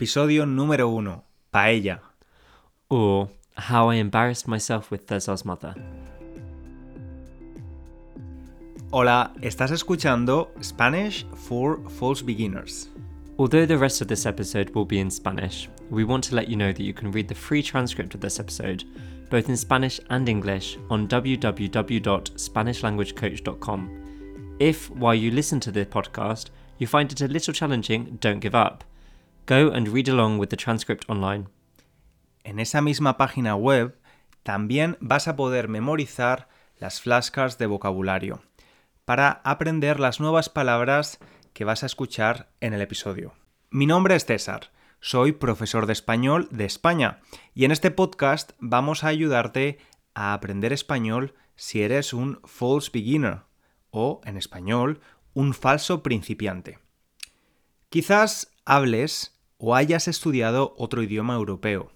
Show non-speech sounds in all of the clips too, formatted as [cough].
Episodio número 1. Paella. Or How I Embarrassed Myself with Cesar's Mother. Hola, estás escuchando Spanish for False Beginners. Although the rest of this episode will be in Spanish, we want to let you know that you can read the free transcript of this episode, both in Spanish and English, on www.spanishlanguagecoach.com. If, while you listen to the podcast, you find it a little challenging, don't give up. Go and read along with the transcript online. En esa misma página web también vas a poder memorizar las flashcards de vocabulario para aprender las nuevas palabras que vas a escuchar en el episodio. Mi nombre es César, soy profesor de español de España y en este podcast vamos a ayudarte a aprender español si eres un false beginner o, en español, un falso principiante. Quizás hables o hayas estudiado otro idioma europeo,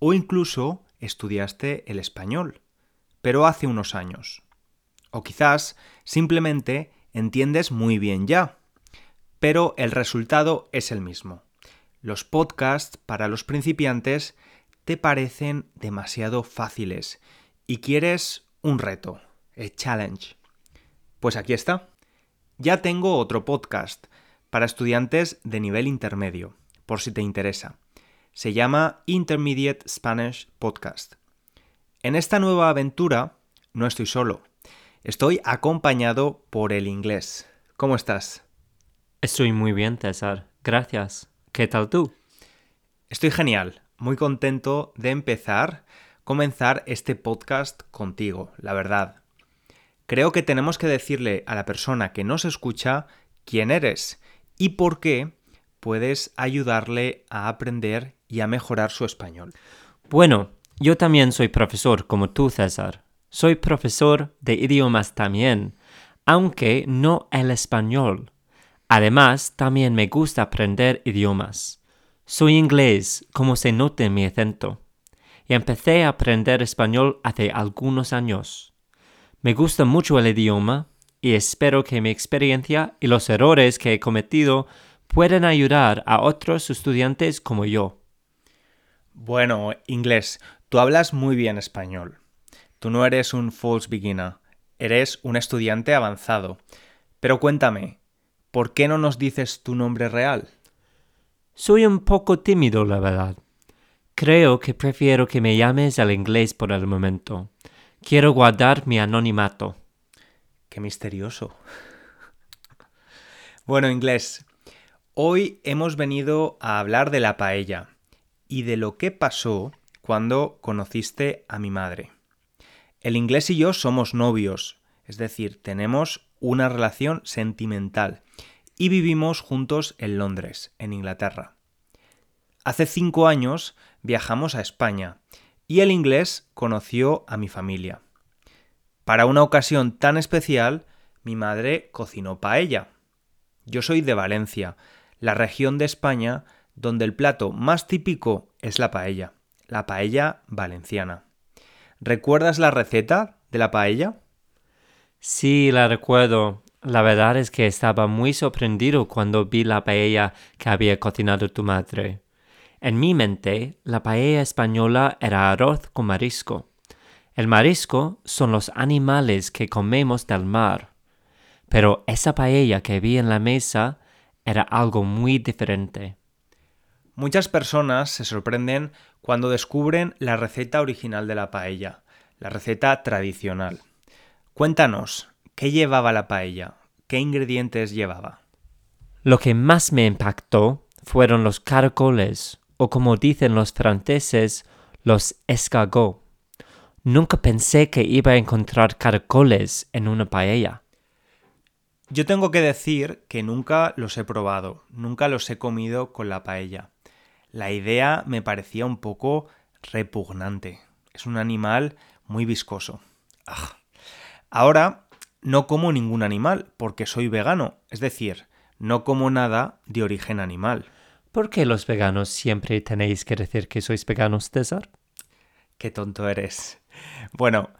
o incluso estudiaste el español, pero hace unos años. O quizás simplemente entiendes muy bien ya, pero el resultado es el mismo. Los podcasts para los principiantes te parecen demasiado fáciles y quieres un reto, el challenge. Pues aquí está. Ya tengo otro podcast para estudiantes de nivel intermedio, por si te interesa. Se llama Intermediate Spanish Podcast. En esta nueva aventura no estoy solo. Estoy acompañado por el inglés. ¿Cómo estás? Estoy muy bien, César. Gracias. ¿Qué tal tú? Estoy genial. Muy contento de empezar, comenzar este podcast contigo, la verdad. Creo que tenemos que decirle a la persona que nos escucha quién eres y por qué puedes ayudarle a aprender y a mejorar su español. Bueno, yo también soy profesor como tú, César. Soy profesor de idiomas también, aunque no el español. Además, también me gusta aprender idiomas. Soy inglés, como se nota en mi acento. Y empecé a aprender español hace algunos años. Me gusta mucho el idioma y espero que mi experiencia y los errores que he cometido puedan ayudar a otros estudiantes como yo. Bueno, inglés, tú hablas muy bien español. Tú no eres un false beginner, eres un estudiante avanzado. Pero cuéntame, ¿por qué no nos dices tu nombre real? Soy un poco tímido, la verdad. Creo que prefiero que me llames al inglés por el momento. Quiero guardar mi anonimato. Qué misterioso. [laughs] bueno, inglés, hoy hemos venido a hablar de la paella y de lo que pasó cuando conociste a mi madre. El inglés y yo somos novios, es decir, tenemos una relación sentimental y vivimos juntos en Londres, en Inglaterra. Hace cinco años viajamos a España y el inglés conoció a mi familia. Para una ocasión tan especial, mi madre cocinó paella. Yo soy de Valencia, la región de España donde el plato más típico es la paella, la paella valenciana. ¿Recuerdas la receta de la paella? Sí, la recuerdo. La verdad es que estaba muy sorprendido cuando vi la paella que había cocinado tu madre. En mi mente, la paella española era arroz con marisco. El marisco son los animales que comemos del mar. Pero esa paella que vi en la mesa era algo muy diferente. Muchas personas se sorprenden cuando descubren la receta original de la paella, la receta tradicional. Cuéntanos, ¿qué llevaba la paella? ¿Qué ingredientes llevaba? Lo que más me impactó fueron los caracoles, o como dicen los franceses, los escargots. Nunca pensé que iba a encontrar caracoles en una paella. Yo tengo que decir que nunca los he probado, nunca los he comido con la paella la idea me parecía un poco repugnante. Es un animal muy viscoso. Ah. Ahora no como ningún animal porque soy vegano, es decir, no como nada de origen animal. ¿Por qué los veganos siempre tenéis que decir que sois veganos, César? Qué tonto eres. Bueno,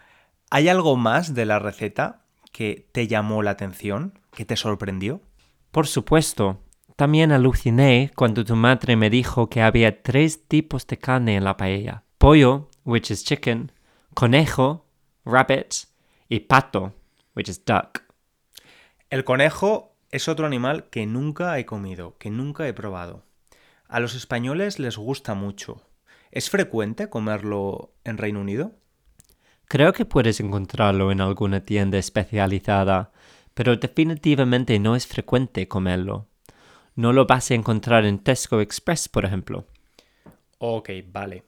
¿hay algo más de la receta que te llamó la atención, que te sorprendió? Por supuesto. también aluciné cuando tu madre me dijo que había tres tipos de carne en la paella. Pollo, which is chicken, conejo, rabbit, y pato, which is duck. El conejo es otro animal que nunca he comido, que nunca he probado. A los españoles les gusta mucho. ¿Es frecuente comerlo en Reino Unido? Creo que puedes encontrarlo en alguna tienda especializada, pero definitivamente no es frecuente comerlo. No lo vas a encontrar en Tesco Express, por ejemplo. Ok, vale.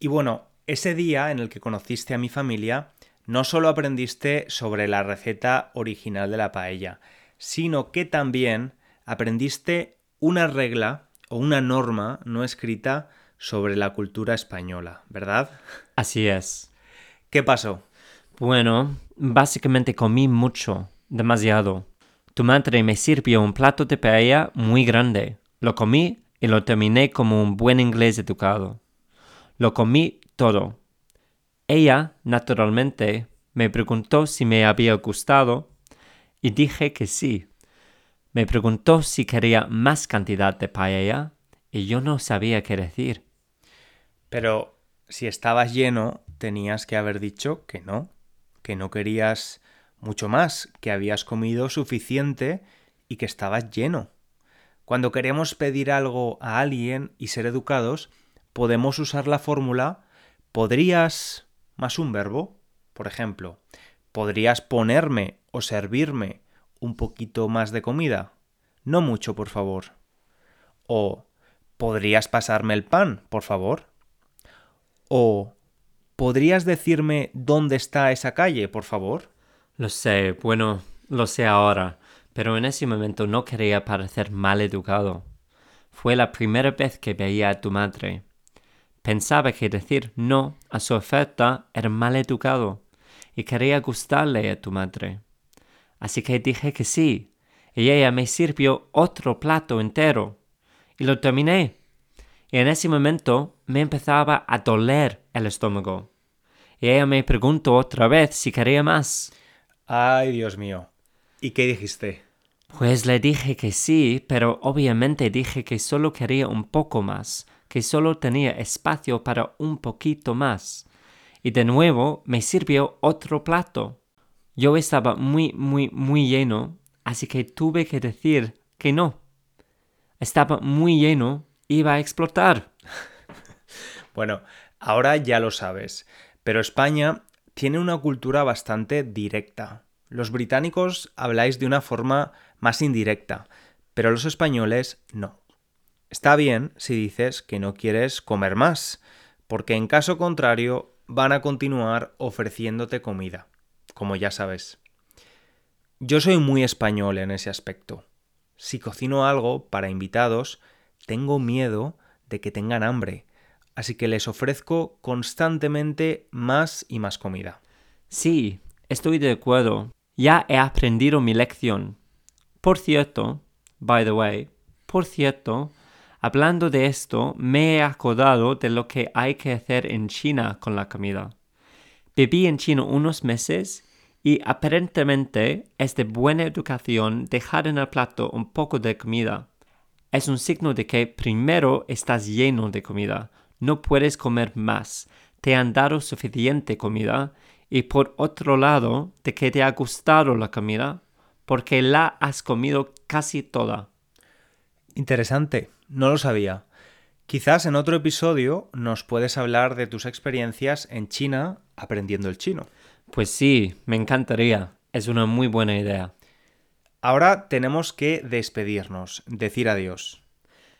Y bueno, ese día en el que conociste a mi familia, no solo aprendiste sobre la receta original de la paella, sino que también aprendiste una regla o una norma no escrita sobre la cultura española, ¿verdad? Así es. ¿Qué pasó? Bueno, básicamente comí mucho, demasiado. Tu madre me sirvió un plato de paella muy grande. Lo comí y lo terminé como un buen inglés educado. Lo comí todo. Ella, naturalmente, me preguntó si me había gustado y dije que sí. Me preguntó si quería más cantidad de paella y yo no sabía qué decir. Pero si estabas lleno, tenías que haber dicho que no, que no querías mucho más, que habías comido suficiente y que estabas lleno. Cuando queremos pedir algo a alguien y ser educados, podemos usar la fórmula podrías más un verbo. Por ejemplo, podrías ponerme o servirme un poquito más de comida. No mucho, por favor. O podrías pasarme el pan, por favor. O podrías decirme dónde está esa calle, por favor. Lo sé, bueno, lo sé ahora, pero en ese momento no quería parecer mal educado. Fue la primera vez que veía a tu madre. Pensaba que decir no a su oferta era mal educado y quería gustarle a tu madre. Así que dije que sí, y ella me sirvió otro plato entero, y lo terminé. Y en ese momento me empezaba a doler el estómago. Y ella me preguntó otra vez si quería más. Ay, Dios mío. ¿Y qué dijiste? Pues le dije que sí, pero obviamente dije que solo quería un poco más, que solo tenía espacio para un poquito más y de nuevo me sirvió otro plato. Yo estaba muy, muy, muy lleno, así que tuve que decir que no. Estaba muy lleno, iba a explotar. [laughs] bueno, ahora ya lo sabes, pero España tiene una cultura bastante directa. Los británicos habláis de una forma más indirecta, pero los españoles no. Está bien si dices que no quieres comer más, porque en caso contrario van a continuar ofreciéndote comida, como ya sabes. Yo soy muy español en ese aspecto. Si cocino algo para invitados, tengo miedo de que tengan hambre, así que les ofrezco constantemente más y más comida. Sí, estoy de acuerdo. Ya he aprendido mi lección. Por cierto, by the way, por cierto, Hablando de esto, me he acordado de lo que hay que hacer en China con la comida. Viví en China unos meses y aparentemente es de buena educación dejar en el plato un poco de comida. Es un signo de que primero estás lleno de comida, no puedes comer más, te han dado suficiente comida y por otro lado de que te ha gustado la comida porque la has comido casi toda. Interesante. No lo sabía. Quizás en otro episodio nos puedes hablar de tus experiencias en China aprendiendo el chino. Pues sí, me encantaría. Es una muy buena idea. Ahora tenemos que despedirnos, decir adiós.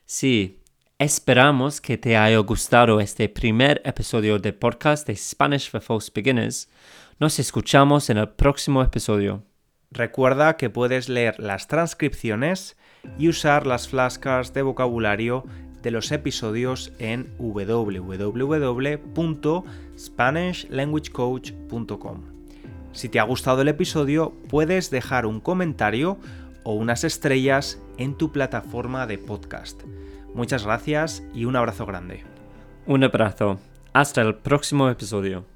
Sí, esperamos que te haya gustado este primer episodio de podcast de Spanish for False Beginners. Nos escuchamos en el próximo episodio. Recuerda que puedes leer las transcripciones y usar las flashcards de vocabulario de los episodios en www.spanishlanguagecoach.com. Si te ha gustado el episodio, puedes dejar un comentario o unas estrellas en tu plataforma de podcast. Muchas gracias y un abrazo grande. Un abrazo. Hasta el próximo episodio.